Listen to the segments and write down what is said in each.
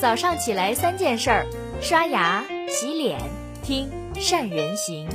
早上起来三件事儿：刷牙、洗脸、听善人行。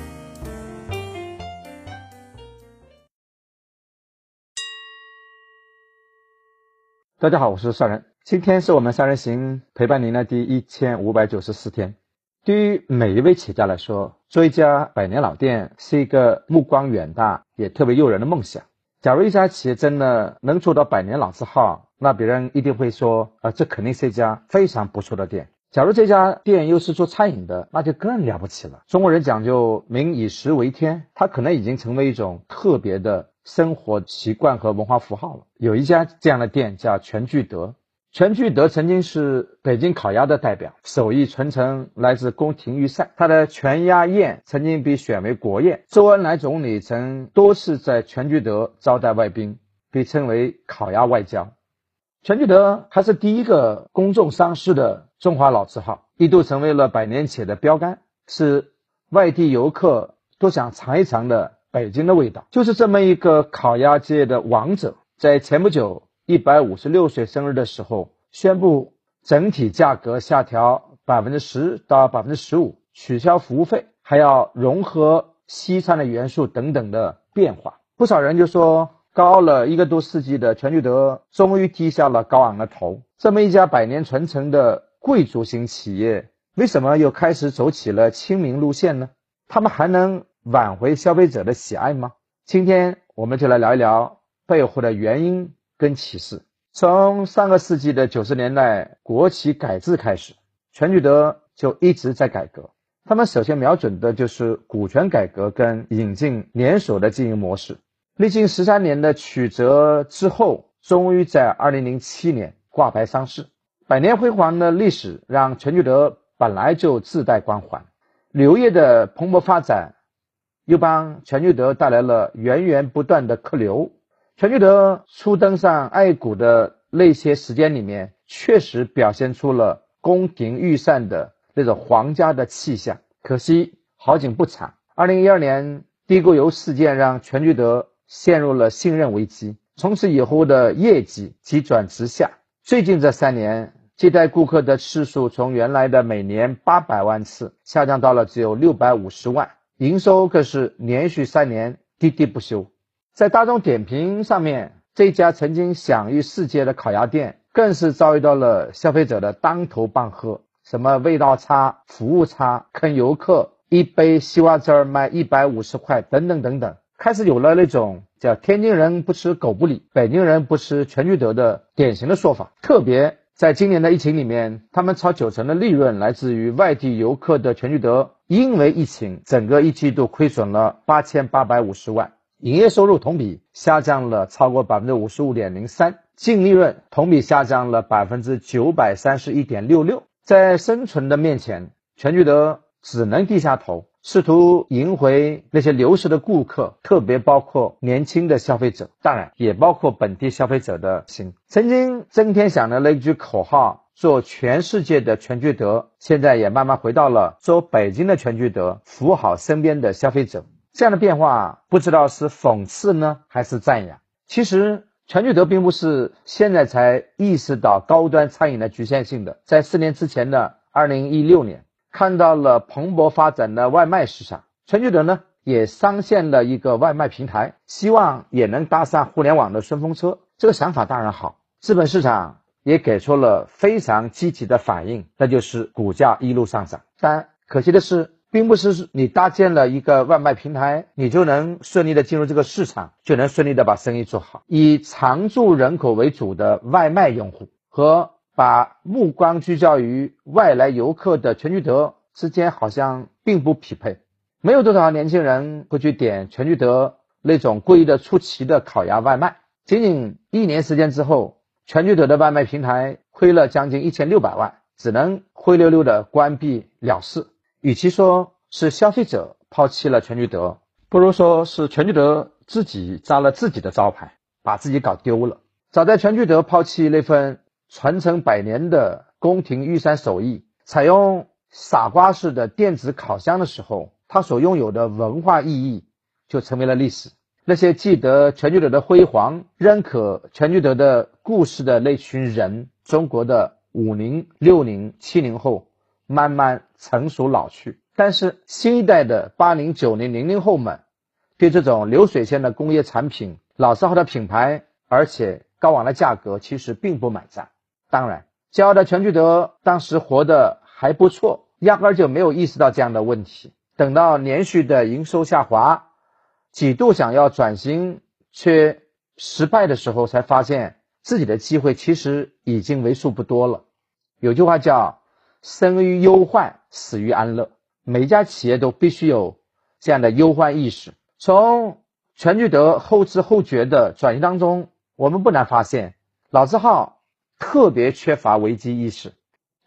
大家好，我是善人。今天是我们善人行陪伴您的第一千五百九十四天。对于每一位企业家来说，做一家百年老店是一个目光远大也特别诱人的梦想。假如一家企业真的能做到百年老字号，那别人一定会说，啊，这肯定是一家非常不错的店。假如这家店又是做餐饮的，那就更了不起了。中国人讲究民以食为天，它可能已经成为一种特别的生活习惯和文化符号了。有一家这样的店叫全聚德。全聚德曾经是北京烤鸭的代表，手艺传承来自宫廷御膳。它的全鸭宴曾经被选为国宴。周恩来总理曾多次在全聚德招待外宾，被称为“烤鸭外交”。全聚德还是第一个公众上市的中华老字号，一度成为了百年企业的标杆，是外地游客都想尝一尝的北京的味道。就是这么一个烤鸭界的王者，在前不久。一百五十六岁生日的时候，宣布整体价格下调百分之十到百分之十五，取消服务费，还要融合西餐的元素等等的变化。不少人就说，高了一个多世纪的全聚德终于低下了高昂的头。这么一家百年传承的贵族型企业，为什么又开始走起了亲民路线呢？他们还能挽回消费者的喜爱吗？今天我们就来聊一聊背后的原因。跟启示，从上个世纪的九十年代国企改制开始，全聚德就一直在改革。他们首先瞄准的就是股权改革跟引进连锁的经营模式。历经十三年的曲折之后，终于在二零零七年挂牌上市。百年辉煌的历史让全聚德本来就自带光环，旅游业的蓬勃发展，又帮全聚德带来了源源不断的客流。全聚德初登上爱股的那些时间里面，确实表现出了宫廷御膳的那种皇家的气象。可惜好景不长，二零一二年地沟油事件让全聚德陷入了信任危机，从此以后的业绩急转直下。最近这三年，接待顾客的次数从原来的每年八百万次下降到了只有六百五十万，营收更是连续三年跌跌不休。在大众点评上面，这家曾经享誉世界的烤鸭店，更是遭遇到了消费者的当头棒喝，什么味道差、服务差、坑游客，一杯西瓜汁儿卖一百五十块，等等等等，开始有了那种叫“天津人不吃狗不理，北京人不吃全聚德”的典型的说法。特别在今年的疫情里面，他们超九成的利润来自于外地游客的全聚德，因为疫情，整个一季度亏损了八千八百五十万。营业收入同比下降了超过百分之五十五点零三，净利润同比下降了百分之九百三十一点六六。在生存的面前，全聚德只能低下头，试图赢回那些流失的顾客，特别包括年轻的消费者，当然也包括本地消费者的心。曾经曾天想的那句口号“做全世界的全聚德”，现在也慢慢回到了做北京的全聚德，服务好身边的消费者。这样的变化，不知道是讽刺呢，还是赞扬？其实，全聚德并不是现在才意识到高端餐饮的局限性的。在四年之前的二零一六年，看到了蓬勃发展的外卖市场，全聚德呢也上线了一个外卖平台，希望也能搭上互联网的顺风车。这个想法当然好，资本市场也给出了非常积极的反应，那就是股价一路上涨。但可惜的是。并不是你搭建了一个外卖平台，你就能顺利的进入这个市场，就能顺利的把生意做好。以常住人口为主的外卖用户和把目光聚焦于外来游客的全聚德之间，好像并不匹配。没有多少年轻人会去点全聚德那种贵的出奇的烤鸭外卖。仅仅一年时间之后，全聚德的外卖平台亏了将近一千六百万，只能灰溜溜的关闭了事。与其说是消费者抛弃了全聚德，不如说是全聚德自己砸了自己的招牌，把自己搞丢了。早在全聚德抛弃那份传承百年的宫廷御膳手艺，采用傻瓜式的电子烤箱的时候，它所拥有的文化意义就成为了历史。那些记得全聚德的辉煌、认可全聚德的故事的那群人，中国的五零、六零、七零后慢慢成熟老去，但是新一代的八零、九零、零零后们对这种流水线的工业产品、老字号的品牌，而且高昂的价格，其实并不买账。当然，骄傲的全聚德当时活得还不错，压根儿就没有意识到这样的问题。等到连续的营收下滑，几度想要转型却失败的时候，才发现。自己的机会其实已经为数不多了。有句话叫“生于忧患，死于安乐”。每一家企业都必须有这样的忧患意识。从全聚德后知后觉的转型当中，我们不难发现，老字号特别缺乏危机意识，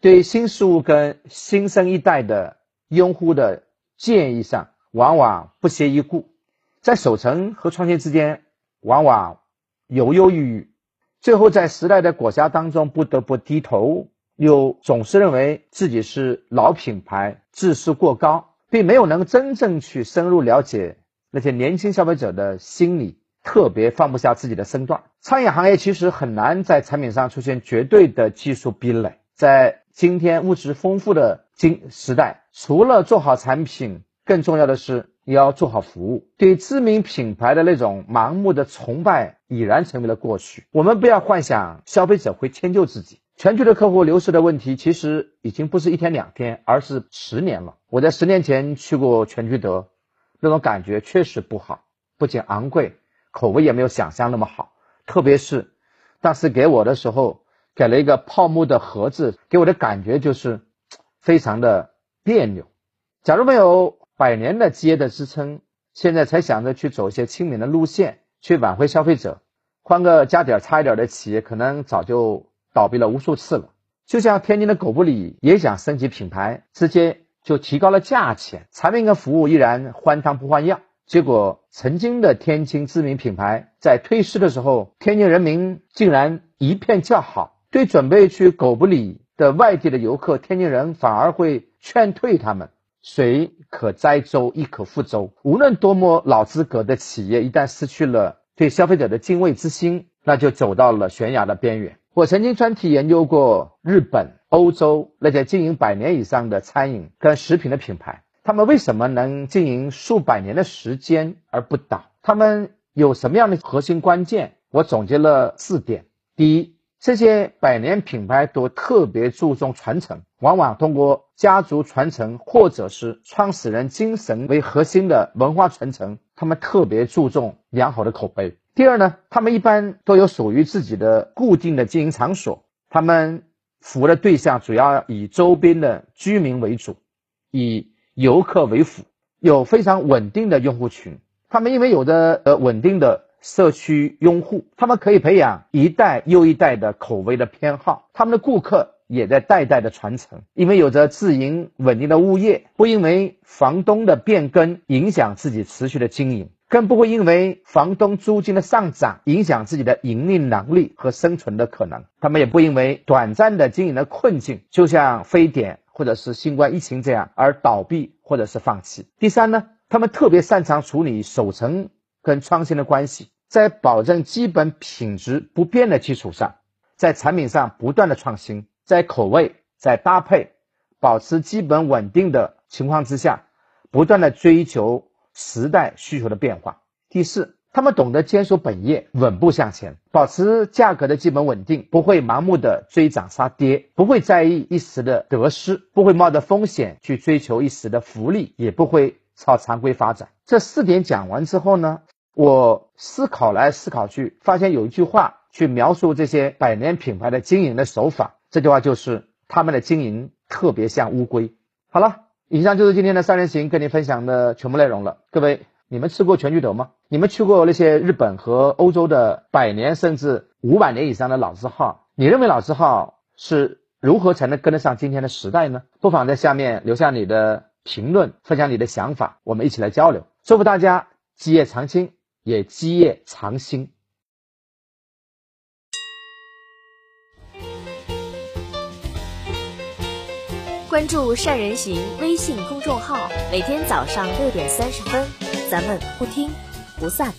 对新事物跟新生一代的用户的建议上，往往不屑一顾，在守成和创新之间，往往犹犹豫豫。最后，在时代的裹挟当中，不得不低头，又总是认为自己是老品牌，自视过高，并没有能真正去深入了解那些年轻消费者的心理，特别放不下自己的身段。餐饮行业其实很难在产品上出现绝对的技术壁垒，在今天物质丰富的今时代，除了做好产品，更重要的是。也要做好服务，对知名品牌的那种盲目的崇拜已然成为了过去。我们不要幻想消费者会迁就自己。全球的客户流失的问题，其实已经不是一天两天，而是十年了。我在十年前去过全聚德，那种感觉确实不好，不仅昂贵，口味也没有想象那么好。特别是当时给我的时候，给了一个泡沫的盒子，给我的感觉就是 非常的别扭。假如没有。百年的基业的支撑，现在才想着去走一些亲民的路线，去挽回消费者。换个加点差一点儿的企业，可能早就倒闭了无数次了。就像天津的狗不理也想升级品牌，直接就提高了价钱，产品跟服务依然换汤不换药。结果，曾经的天津知名品牌在退市的时候，天津人民竟然一片叫好。对准备去狗不理的外地的游客，天津人反而会劝退他们。水可载舟，亦可覆舟。无论多么老资格的企业，一旦失去了对消费者的敬畏之心，那就走到了悬崖的边缘。我曾经专题研究过日本、欧洲那些经营百年以上的餐饮跟食品的品牌，他们为什么能经营数百年的时间而不倒？他们有什么样的核心关键？我总结了四点：第一，这些百年品牌都特别注重传承，往往通过家族传承或者是创始人精神为核心的文化传承，他们特别注重良好的口碑。第二呢，他们一般都有属于自己的固定的经营场所，他们服务的对象主要以周边的居民为主，以游客为辅，有非常稳定的用户群。他们因为有着呃稳定的。社区拥护，他们可以培养一代又一代的口味的偏好，他们的顾客也在代代的传承。因为有着自营稳定的物业，不因为房东的变更影响自己持续的经营，更不会因为房东租金的上涨影响自己的盈利能力和生存的可能。他们也不因为短暂的经营的困境，就像非典或者是新冠疫情这样而倒闭或者是放弃。第三呢，他们特别擅长处理守成。跟创新的关系，在保证基本品质不变的基础上，在产品上不断的创新，在口味、在搭配保持基本稳定的情况之下，不断的追求时代需求的变化。第四，他们懂得坚守本业，稳步向前，保持价格的基本稳定，不会盲目的追涨杀跌，不会在意一时的得失，不会冒着风险去追求一时的福利，也不会朝常规发展。这四点讲完之后呢？我思考来思考去，发现有一句话去描述这些百年品牌的经营的手法。这句话就是他们的经营特别像乌龟。好了，以上就是今天的三人行跟你分享的全部内容了。各位，你们吃过全聚德吗？你们去过那些日本和欧洲的百年甚至五百年以上的老字号？你认为老字号是如何才能跟得上今天的时代呢？不妨在下面留下你的评论，分享你的想法，我们一起来交流。祝福大家基业长青。也基业长新。关注善人行微信公众号，每天早上六点三十分，咱们不听不散。